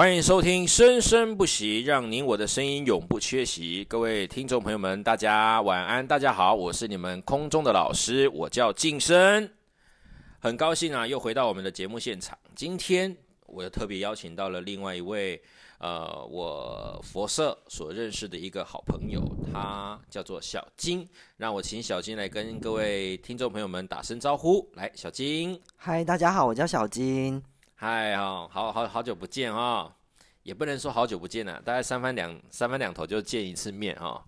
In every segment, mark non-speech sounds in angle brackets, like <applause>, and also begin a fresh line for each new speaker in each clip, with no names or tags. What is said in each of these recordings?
欢迎收听《生生不息》，让您我的声音永不缺席。各位听众朋友们，大家晚安，大家好，我是你们空中的老师，我叫晋生，很高兴啊，又回到我们的节目现场。今天我又特别邀请到了另外一位，呃，我佛社所认识的一个好朋友，他叫做小金，让我请小金来跟各位听众朋友们打声招呼。来，小金，
嗨，大家好，我叫小金。
嗨哈，好好好久不见啊，也不能说好久不见了，大概三番两三番两头就见一次面哈，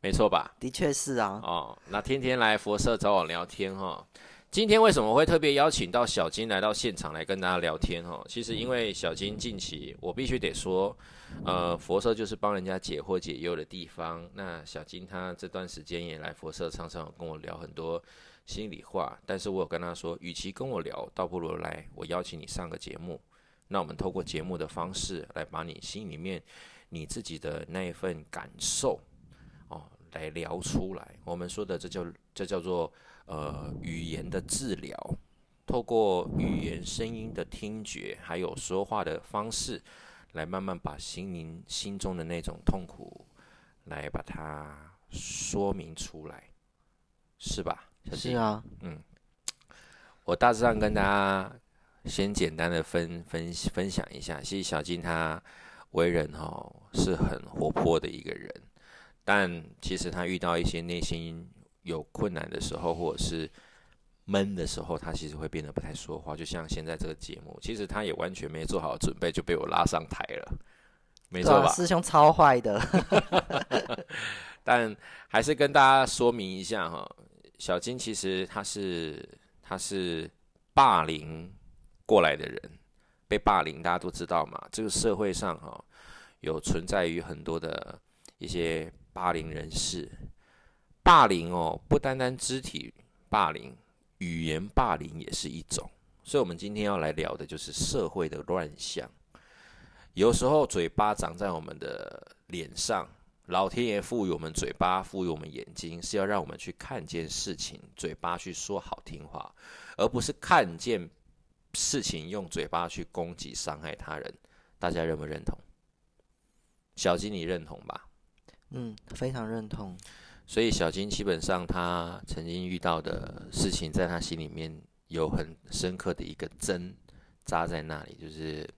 没错吧？
的确是啊。
哦，那天天来佛社找我聊天哈。今天为什么会特别邀请到小金来到现场来跟大家聊天哈？其实因为小金近期，我必须得说，呃，佛社就是帮人家解惑解忧的地方。那小金他这段时间也来佛社，常常跟我聊很多。心里话，但是我有跟他说，与其跟我聊，倒不如来我邀请你上个节目。那我们透过节目的方式来把你心里面你自己的那一份感受哦，来聊出来。我们说的这叫这叫做呃语言的治疗，透过语言声音的听觉，还有说话的方式，来慢慢把心灵心中的那种痛苦，来把它说明出来，是吧？
是啊，
嗯，我大致上跟大家先简单的分分分享一下。其实小金他为人哈是很活泼的一个人，但其实他遇到一些内心有困难的时候，或者是闷的时候，他其实会变得不太说话。就像现在这个节目，其实他也完全没做好准备就被我拉上台了，没错吧？
师兄超坏的，<laughs>
但还是跟大家说明一下哈。小金其实他是他是霸凌过来的人，被霸凌大家都知道嘛。这个社会上哈有存在于很多的一些霸凌人士，霸凌哦不单单肢体霸凌，语言霸凌也是一种。所以，我们今天要来聊的就是社会的乱象。有时候嘴巴长在我们的脸上。老天爷赋予我们嘴巴，赋予我们眼睛，是要让我们去看见事情，嘴巴去说好听话，而不是看见事情用嘴巴去攻击、伤害他人。大家认不认同？小金，你认同吧？
嗯，非常认同。
所以小金基本上他曾经遇到的事情，在他心里面有很深刻的一个针扎在那里，就是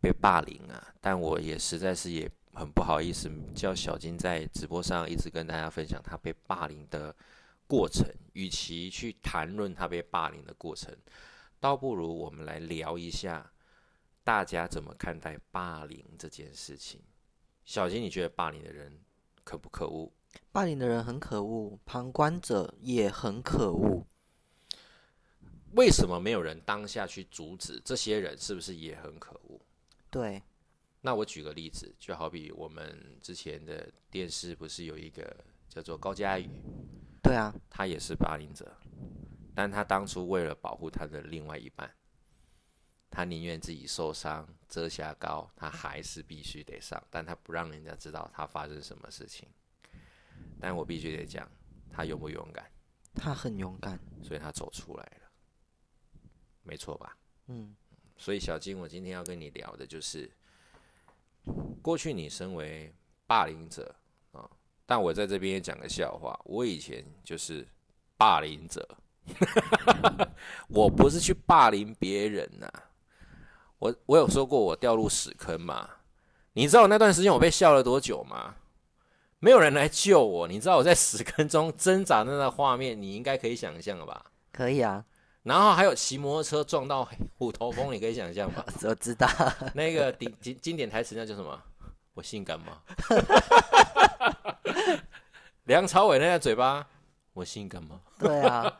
被霸凌啊。但我也实在是也。很不好意思，叫小金在直播上一直跟大家分享他被霸凌的过程。与其去谈论他被霸凌的过程，倒不如我们来聊一下大家怎么看待霸凌这件事情。小金，你觉得霸凌的人可不可恶？
霸凌的人很可恶，旁观者也很可恶。
为什么没有人当下去阻止这些人？是不是也很可恶？
对。
那我举个例子，就好比我们之前的电视不是有一个叫做高佳宇，
对啊，
他也是霸凌者，但他当初为了保护他的另外一半，他宁愿自己受伤遮瑕膏，他还是必须得上，但他不让人家知道他发生什么事情。但我必须得讲，他勇不勇敢？
他很勇敢，
所以他走出来了，没错吧？
嗯，
所以小金，我今天要跟你聊的就是。过去你身为霸凌者啊，但我在这边也讲个笑话。我以前就是霸凌者，<laughs> 我不是去霸凌别人呐。我我有说过我掉入屎坑嘛？你知道我那段时间我被笑了多久吗？没有人来救我。你知道我在屎坑中挣扎的那个画面，你应该可以想象了吧？
可以啊。
然后还有骑摩托车撞到虎头蜂，你可以想象吗？<laughs>
我知道 <laughs>
那个经经经典台词，那叫什么？我性感吗？梁朝伟那个嘴巴，我性感吗？
对啊，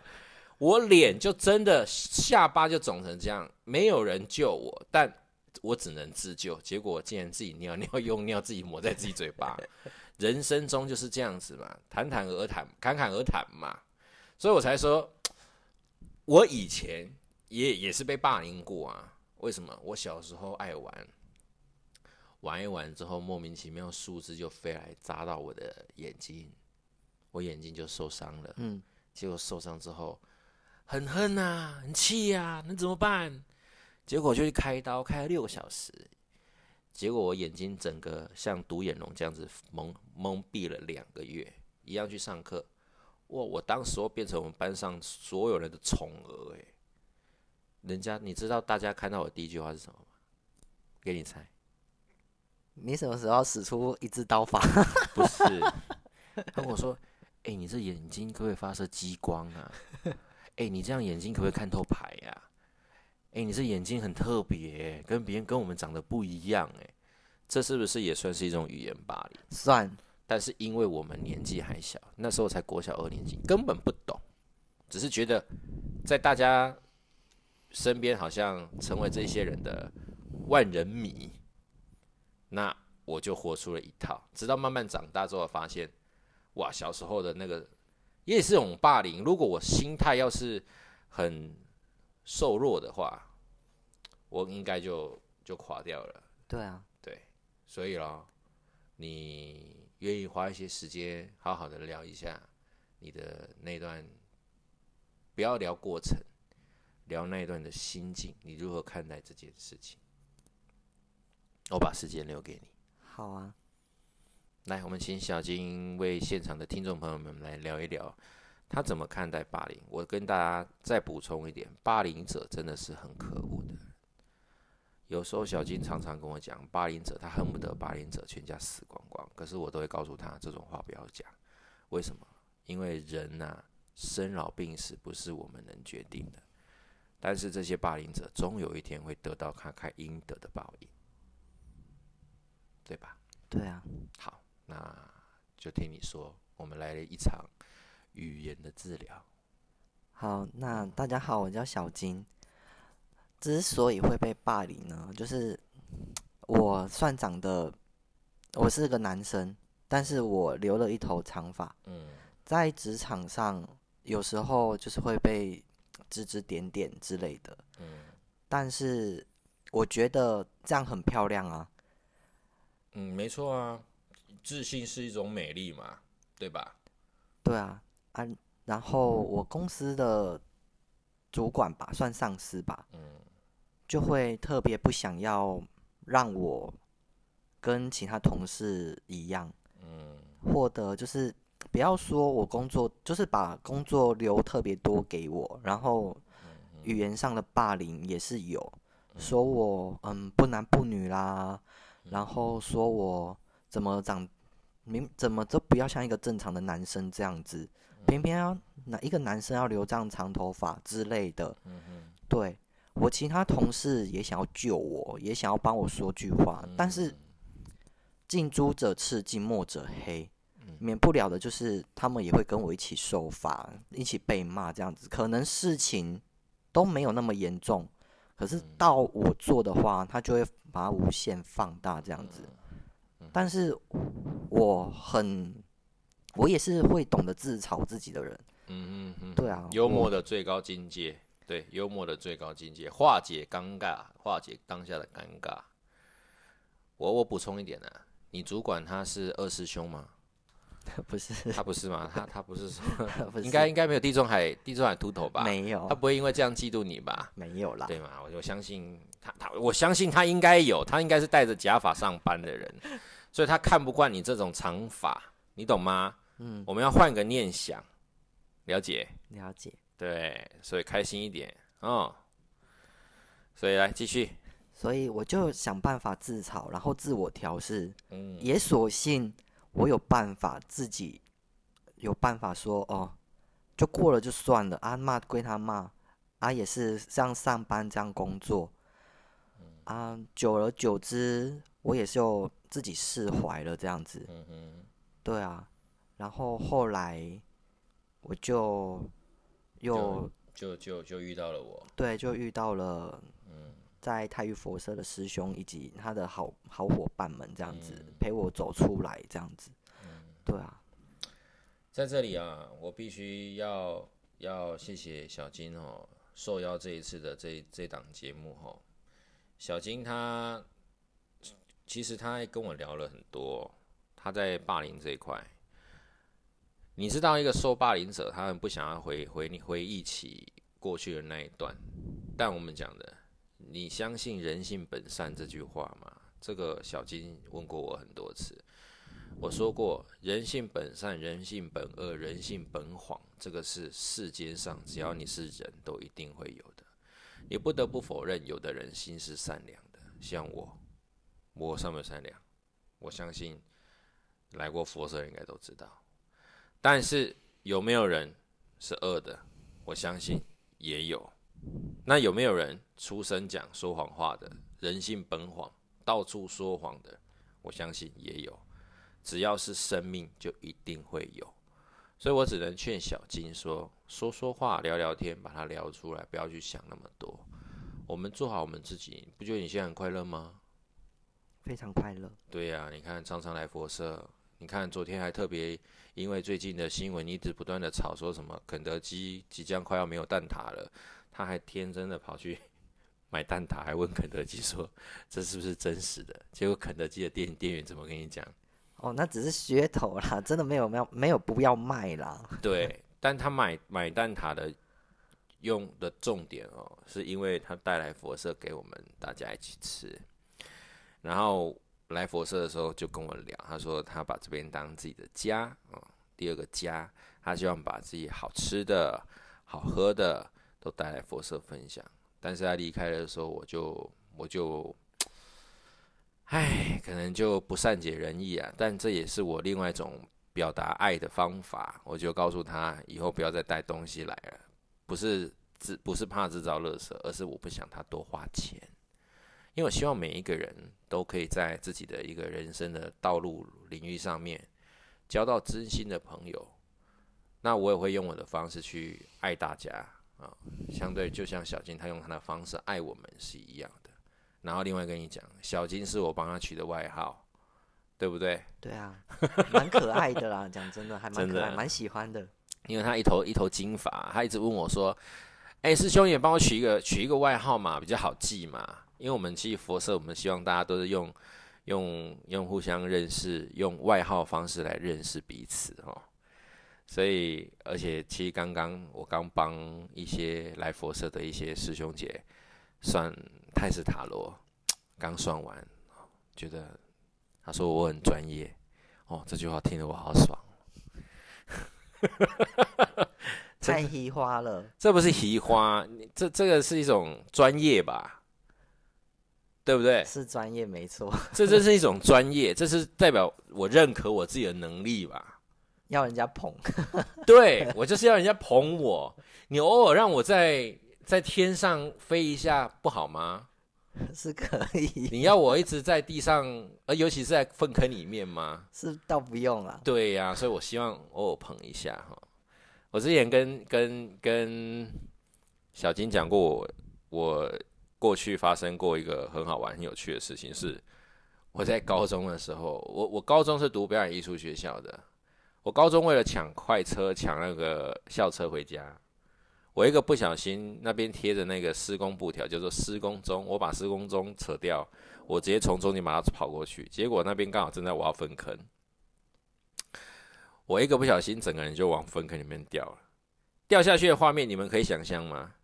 我脸就真的下巴就肿成这样，没有人救我，但我只能自救。结果竟然自己尿尿用尿自己抹在自己嘴巴，人生中就是这样子嘛，侃侃而谈，侃侃而谈嘛，所以我才说。我以前也也是被霸凌过啊？为什么？我小时候爱玩，玩一玩之后，莫名其妙树枝就飞来扎到我的眼睛，我眼睛就受伤了。嗯，结果受伤之后很恨呐，很气呀，那怎么办？结果就去开刀，开了六个小时，结果我眼睛整个像独眼龙这样子蒙蒙蔽了两个月，一样去上课。哇！我当时候变成我们班上所有人的宠儿诶，人家你知道大家看到我第一句话是什么吗？给你猜，
你什么时候使出一支刀法？<laughs>
不是，他跟我说：“哎、你这眼睛可不可以发射激光啊？哎、你这样眼睛可不可以看透牌呀、哎、你这眼睛很特别、跟别人跟我们长得不一样哎、这是不是也算是一种语言霸凌？
算
但是因为我们年纪还小，那时候才国小二年级，根本不懂，只是觉得在大家身边好像成为这些人的万人迷，那我就活出了一套。直到慢慢长大之后，发现哇，小时候的那个也是一种霸凌。如果我心态要是很瘦弱的话，我应该就就垮掉了。
对啊，
对，所以咯，你愿意花一些时间好好的聊一下你的那段，不要聊过程，聊那一段的心境，你如何看待这件事情？我把时间留给你。
好啊，
来，我们请小金为现场的听众朋友们来聊一聊，他怎么看待霸凌。我跟大家再补充一点，霸凌者真的是很可恶的。有时候小金常常跟我讲，霸凌者他恨不得霸凌者全家死光光，可是我都会告诉他这种话不要讲。为什么？因为人呐、生老病死不是我们能决定的，但是这些霸凌者终有一天会得到他该应得的报应，对吧？
对啊，
好，那就听你说，我们来了一场语言的治疗。
好，那大家好，我叫小金。之所以会被霸凌呢，就是我算长得，我是个男生，但是我留了一头长发，
嗯
在职场上有时候就是会被指指点点之类的，
嗯
但是我觉得这样很漂亮啊，
嗯，没错啊，自信是一种美丽嘛，对吧？
对啊，啊，然后我公司的主管吧，算上司吧，
嗯。
就会特别不想要让我跟其他同事一样，
嗯。
获得就是不要说我工作，就是把工作留特别多给我，然后语言上的霸凌也是有，说我嗯不男不女啦，然后说我怎么长明怎么都不要像一个正常的男生这样子，偏偏要哪一个男生要留这样长头发之类的，嗯对我其他同事也想要救我，也想要帮我说句话，但是近朱者赤，近墨者黑，免不了的就是他们也会跟我一起受罚，一起被骂这样子。可能事情都没有那么严重，可是到我做的话，他就会把它无限放大这样子。但是我很，我也是会懂得自嘲自己的人。
嗯嗯嗯，
对啊，
幽默的最高境界，对，幽默的最高境界，化解尴尬，化解当下的尴尬。我我补充一点呢、啊，你主管他是二师兄吗？<laughs>
不是
他不是吗？他他不是说 <laughs>
不是
应该应该没有地中海地中海秃头吧？
没有
他不会因为这样嫉妒你吧？
没有啦。
对吗？我我相信他，他我相信他应该有，他应该是戴着假发上班的人，所以他看不惯你这种长发，你懂吗？
嗯，
我们要换个念想，了解？
了解。
对，所以开心一点哦。所以来继续，
所以我就想办法自嘲，然后自我调试。
嗯
也索性我有办法自己有办法说哦，就过了就算了啊，骂归他骂啊，也是这样上班这样工作啊，久而久之，我也是有自己释怀了这样子。
嗯哼，
对啊，然后后来我就又
就就就遇到了我，
对，就遇到了在泰玉佛社的师兄以及他的好好伙伴们这样子、陪我走出来这样子。对啊，
在这里啊，我必须要要谢谢小金哦，受邀这一次的这这档节目哦。小金他其实他跟我聊了很多，他在霸凌这一块。你知道，一个受霸凌者，他很不想要回回你回忆起过去的那一段，但我们讲的，你相信人性本善这句话吗？这个小金问过我很多次。我说过，人性本善，人性本恶，人性本谎，这个是世间上只要你是人都一定会有的。你不得不否认，有的人心是善良的，像我，我善不善良，我相信来过佛社应该都知道。但是有没有人是恶的？我相信也有。那有没有人出生讲说谎话的？人性本谎，到处说谎的？我相信也有。只要是生命，就一定会有。所以我只能劝小金说：说说话，聊聊天，把它聊出来，不要去想那么多。我们做好我们自己，不觉得你现在很快乐吗？
非常快乐。
对呀，你看常常来佛社，你看昨天还特别因为最近的新闻一直不断的吵，说什么肯德基即将快要没有蛋挞了，他还天真的跑去 <laughs> 买蛋挞，还问肯德基说这是不是真实的？结果肯德基的店店员怎么跟你讲？
哦，那只是噱头啦，真的没有没有没有不要卖啦。
对，但他买买蛋挞的用的重点哦，是因为他带来佛色给我们大家一起吃。然后来佛社的时候就跟我聊，他说他把这边当自己的家哦，第二个家，他希望把自己好吃的好喝的都带来佛社分享。但是他离开的时候，我就我就。唉，可能就不善解人意啊，但这也是我另外一种表达爱的方法。我就告诉他，以后不要再带东西来了，不是自不是怕制造垃圾，而是我不想他多花钱。因为我希望每一个人都可以在自己的一个人生的道路领域上面交到真心的朋友。那我也会用我的方式去爱大家啊，相对就像小金他用他的方式爱我们是一样的。然后另外跟你讲，小金是我帮他取的外号，对不对？
对啊，蛮可爱的啦，讲真的还蛮可爱，蛮喜欢的。
因为他一头一头金发，他一直问我说：“哎，师兄也帮我取一个取一个外号嘛，比较好记嘛。”因为我们其实佛社，我们希望大家都是用用用互相认识，用外号方式来认识彼此哦。所以，而且其实刚刚我刚帮一些来佛社的一些师兄姐算。泰式塔罗 <tsk> 刚算完，觉得他说我很专业哦，这句话听得我好爽。<laughs>
太奇花了，
这不是奇花，这这个是一种专业吧？对不对？
是专业没错，<laughs>
这这是一种专业，这是代表我认可我自己的能力吧？
要人家捧，<laughs>
对我就是要人家捧我。你偶尔让我在。在天上飞一下不好吗？<laughs>
是可以。
你要我一直在地上，呃，尤其是在粪坑里面吗？
是倒不用了。
对呀，所以我希望偶尔捧一下哈。我之前跟跟跟小金讲过，我我过去发生过一个很好玩、很有趣的事情，是我在高中的时候，我我高中是读表演艺术学校的，我高中为了抢快车、抢那个校车回家。我一个不小心，那边贴着那个施工布条，叫做施工中，我把施工中扯掉，我直接从中间把它跑过去，结果那边刚好正在挖粪坑，我一个不小心，整个人就往粪坑里面掉了，掉下去的画面，你们可以想象吗？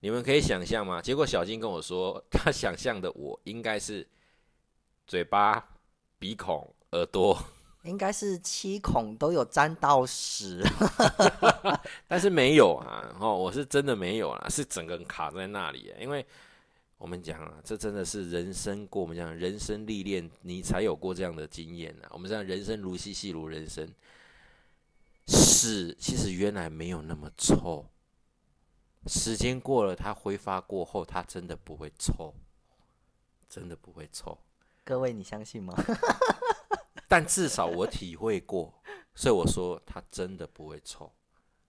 你们可以想象吗？结果小金跟我说，<laughs> 他想象的我应该是嘴巴、鼻孔、耳朵。
应该是七孔都有沾到屎，<laughs>
但是没有啊！哦，我是真的没有啊，是整个人卡在那里。因为我们讲啊，这真的是人生过，我们讲人生历练，你才有过这样的经验啊。我们讲人生如戏，戏如人生，屎其实原来没有那么臭，时间过了，它挥发过后，它真的不会臭，真的不会臭。
各位，你相信吗？<laughs>
但至少我体会过，所以我说它真的不会臭，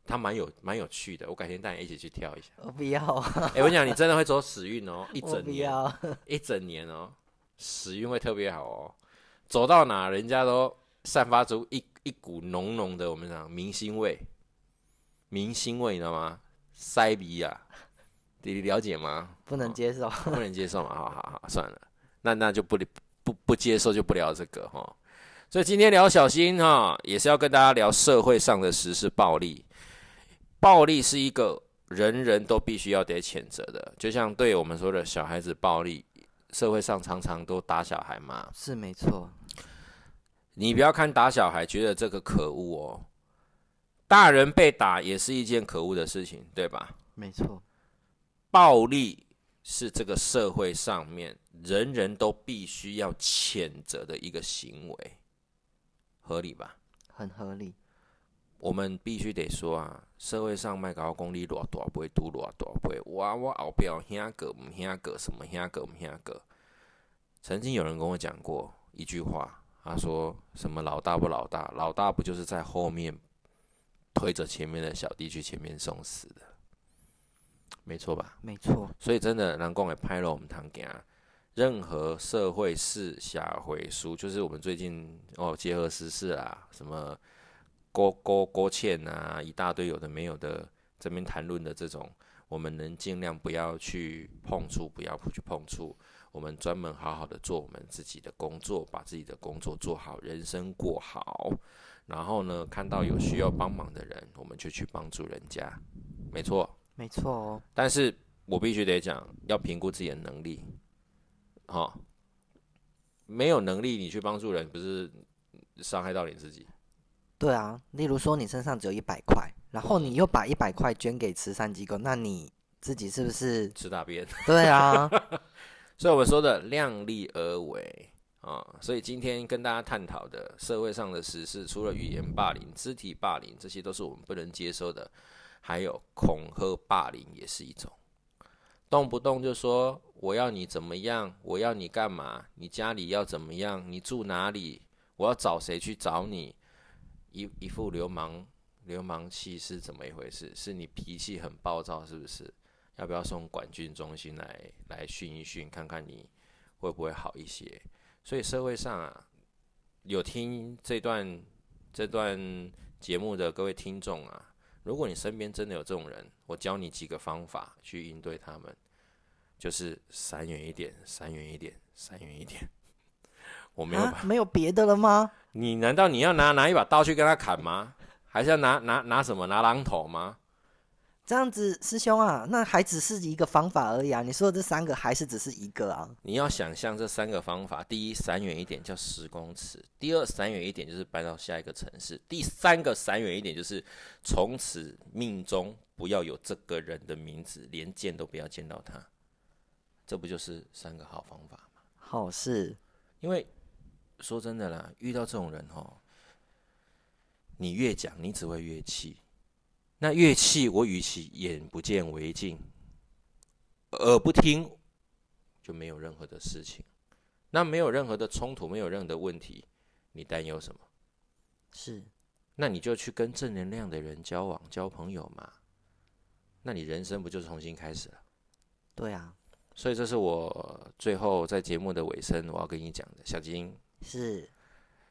它蛮有蛮有趣的。我改天带你一起去跳一下。
我不要。<laughs>
哎，我讲你真的会走死运哦，<laughs> 一整年，一整年哦，死运会特别好哦。走到哪，人家都散发出一一股浓浓的我们讲明星味，明星味你知道吗？塞鼻啊，你了解吗？
不能接受，
不能接受嘛。好好好，算了，那那就不不不接受就不聊这个哈。所以今天聊小心哈，也是要跟大家聊社会上的实施暴力。暴力是一个人人都必须要得谴责的，就像对我们说的小孩子暴力，社会上常常都打小孩嘛。
是没错，
你不要看打小孩觉得这个可恶哦，大人被打也是一件可恶的事情，对吧？
没错，
暴力是这个社会上面人人都必须要谴责的一个行为，合理吧？
很合理。
我们必须得说啊，社会上卖高功力偌大不会拄偌大不会，哇我后表兄个唔兄个什么兄个唔兄个。曾经有人跟我讲过一句话，他说什么老大不老大，老大不就是在后面推着前面的小弟去前面送死的，没错吧？
没错，
所以真的，南宫也拍了我们堂行，任何社会事下回书，就是我们最近哦结合时事啊，什么勾勾勾芡啊，一大堆有的没有的这边谈论的这种，我们能尽量不要去碰触，不要去碰触，我们专门好好的做我们自己的工作，把自己的工作做好，人生过好，然后呢，看到有需要帮忙的人，我们就去帮助人家，没错。
没错哦。
但是我必须得讲，要评估自己的能力。好、没有能力你去帮助人，不是伤害到你自己？
对啊，例如说你身上只有一百块，然后你又把一百块捐给慈善机构，那你自己是不是？
吃大便。
对啊，<laughs>
所以我们说的量力而为啊。所以今天跟大家探讨的社会上的时事，除了语言霸凌、肢体霸凌，这些都是我们不能接受的，还有恐吓霸凌也是一种。动不动就说我要你怎么样，我要你干嘛，你家里要怎么样，你住哪里，我要找谁去找你，一一副流氓流氓气是怎么一回事？是你脾气很暴躁是不是？要不要送管训中心来来训一训，看看你会不会好一些？所以社会上啊，有听这段这段节目的各位听众啊，如果你身边真的有这种人，我教你几个方法去应对他们，就是闪远一点，闪远一点，闪远一点。<laughs> 我没有
没有别的了吗？
你难道你要拿拿一把刀去跟他砍吗？还是要拿拿拿什么拿榔头吗？
这样子，师兄啊，那还只是一个方法而已啊。你说的这三个还是只是一个啊？
你要想象这三个方法：第一，闪远一点叫十公尺；第二，闪远一点就是搬到下一个城市；第三个，闪远一点就是从此命中不要有这个人的名字，连见都不要见到他。这不就是三个好方法吗？
好事，
因为说真的啦，遇到这种人哦，你越讲，你只会越气。那乐器，我与其眼不见为净，耳不听，就没有任何的事情。那没有任何的冲突，没有任何的问题，你担忧什么？
是
那你就去跟正能量的人交往、交朋友嘛。那你人生不就重新开始了？
对啊，
所以这是我最后在节目的尾声，我要跟你讲的，小金。
是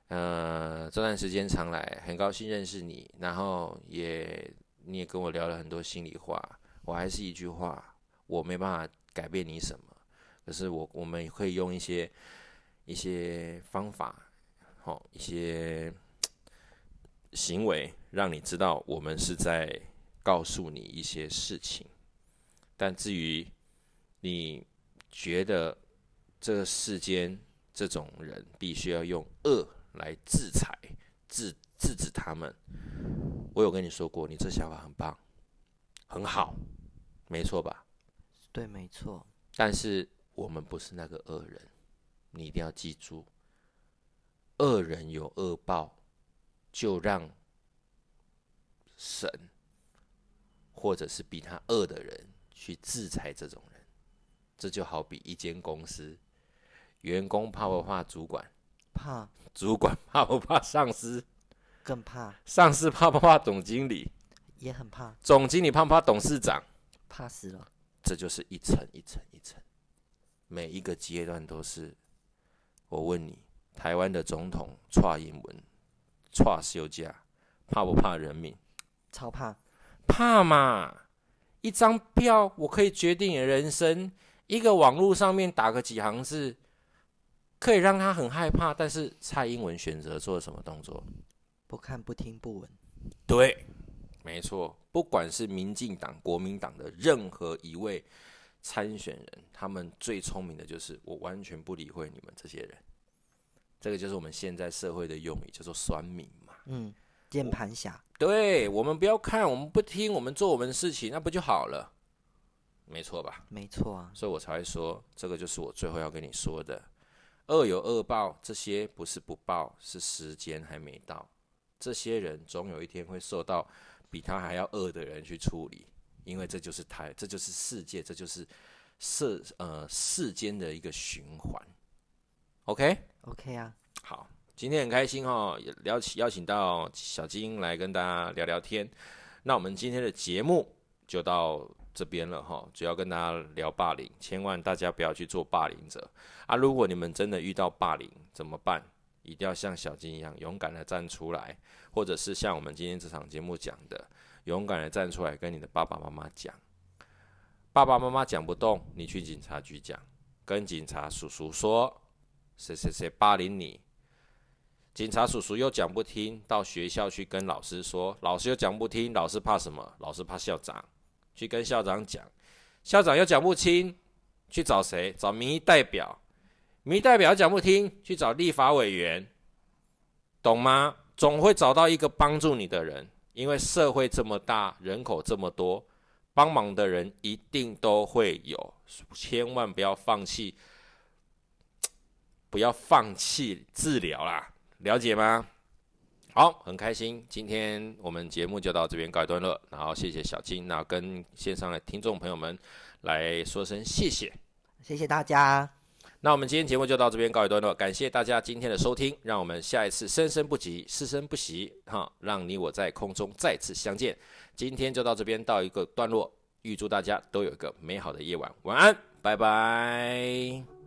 呃，这段时间常来，很高兴认识你，然后也你也跟我聊了很多心里话。我还是一句话，我没办法改变你什么，可是我我们会用一些一些方法，好、一些行为，让你知道我们是在告诉你一些事情。但至于你觉得这个世间这种人必须要用恶来制裁、制制止他们。我有跟你说过，你这想法很棒，很好，没错吧？
对，没错，
但是我们不是那个恶人，你一定要记住，恶人有恶报，就让神或者是比他恶的人去制裁这种人。这就好比一间公司，员工怕不怕主管？
怕
主管怕不怕上司？
更怕，
上司怕不怕总经理？
也很怕，
总经理怕不怕董事长？
怕死了。
这就是一层一层一层，每一个阶段都是。我问你，台湾的总统蔡英文、蔡休假，怕不怕人民？
超怕，
怕嘛！一张票我可以决定你的人生，一个网络上面打个几行字，可以让他很害怕。但是蔡英文选择做什么动作？
不看不听不闻，
对，没错，不管是民进党、国民党的任何一位参选人，他们最聪明的就是我完全不理会你们这些人。这个就是我们现在社会的用语，叫做酸民嘛。
嗯，键盘侠。
对我们不要看，我们不听，我们做我们的事情，那不就好了？没错吧？
没错啊。
所以我才会说，这个就是我最后要跟你说的：恶有恶报，这些不是不报，是时间还没到。这些人总有一天会受到比他还要恶的人去处理，因为这就是他，这就是世界，这就是世呃世间的一个循环。OK，OK
啊，
好，今天很开心哦，邀请邀请到小金来跟大家聊聊天。那我们今天的节目就到这边了哈，主要跟大家聊霸凌，千万大家不要去做霸凌者啊！如果你们真的遇到霸凌怎么办？一定要像小金一样勇敢的站出来，或者是像我们今天这场节目讲的，勇敢的站出来跟你的爸爸妈妈讲。爸爸妈妈讲不动，你去警察局讲，跟警察叔叔说。谁谁谁霸凌你？警察叔叔又讲不听，到学校去跟老师说，老师又讲不听，老师怕什么？老师怕校长，去跟校长讲，校长又讲不清，去找谁？找民意代表，民代表讲不听，去找立法委员，懂吗？总会找到一个帮助你的人，因为社会这么大，人口这么多，帮忙的人一定都会有，千万不要放弃。<tsk> 不要放弃治疗啦，了解吗？好，很开心，今天我们节目就到这边告一段落，然后谢谢小金，那跟线上的听众朋友们来说声谢谢，
谢谢大家。
那我们今天节目就到这边告一段落，感谢大家今天的收听，让我们下一次生生不及，生生不息，哈，让你我在空中再次相见。今天就到这边到一个段落，预祝大家都有一个美好的夜晚，晚安，拜拜。